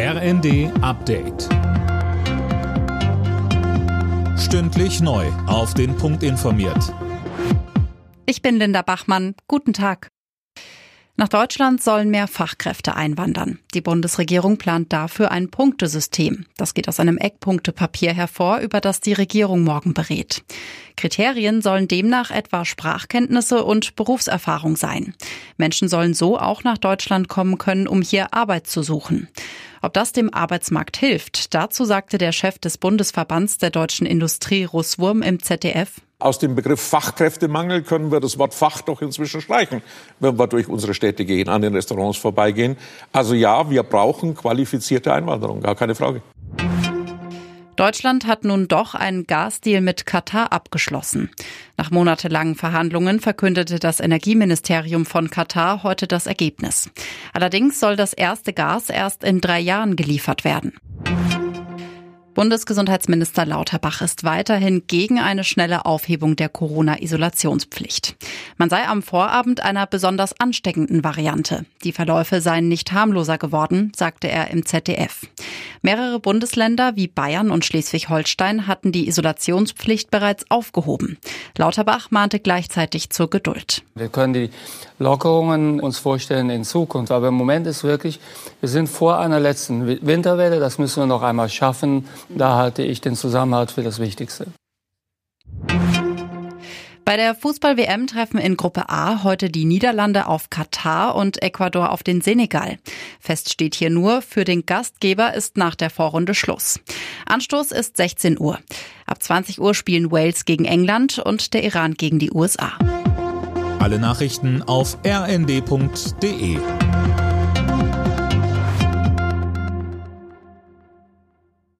RND Update. Stündlich neu. Auf den Punkt informiert. Ich bin Linda Bachmann. Guten Tag. Nach Deutschland sollen mehr Fachkräfte einwandern. Die Bundesregierung plant dafür ein Punktesystem. Das geht aus einem Eckpunktepapier hervor, über das die Regierung morgen berät. Kriterien sollen demnach etwa Sprachkenntnisse und Berufserfahrung sein. Menschen sollen so auch nach Deutschland kommen können, um hier Arbeit zu suchen. Ob das dem Arbeitsmarkt hilft, dazu sagte der Chef des Bundesverbands der deutschen Industrie Russwurm im ZDF. Aus dem Begriff Fachkräftemangel können wir das Wort Fach doch inzwischen streichen, wenn wir durch unsere Städte gehen, an den Restaurants vorbeigehen. Also ja, wir brauchen qualifizierte Einwanderung, gar keine Frage. Deutschland hat nun doch einen Gasdeal mit Katar abgeschlossen. Nach monatelangen Verhandlungen verkündete das Energieministerium von Katar heute das Ergebnis. Allerdings soll das erste Gas erst in drei Jahren geliefert werden. Bundesgesundheitsminister Lauterbach ist weiterhin gegen eine schnelle Aufhebung der Corona-Isolationspflicht. Man sei am Vorabend einer besonders ansteckenden Variante. Die Verläufe seien nicht harmloser geworden, sagte er im ZDF. Mehrere Bundesländer wie Bayern und Schleswig-Holstein hatten die Isolationspflicht bereits aufgehoben. Lauterbach mahnte gleichzeitig zur Geduld. Wir können die Lockerungen uns vorstellen in Zukunft, aber im Moment ist wirklich, wir sind vor einer letzten Winterwelle, das müssen wir noch einmal schaffen. Da halte ich den Zusammenhalt für das Wichtigste. Bei der Fußball-WM treffen in Gruppe A heute die Niederlande auf Katar und Ecuador auf den Senegal. Fest steht hier nur, für den Gastgeber ist nach der Vorrunde Schluss. Anstoß ist 16 Uhr. Ab 20 Uhr spielen Wales gegen England und der Iran gegen die USA. Alle Nachrichten auf rnd.de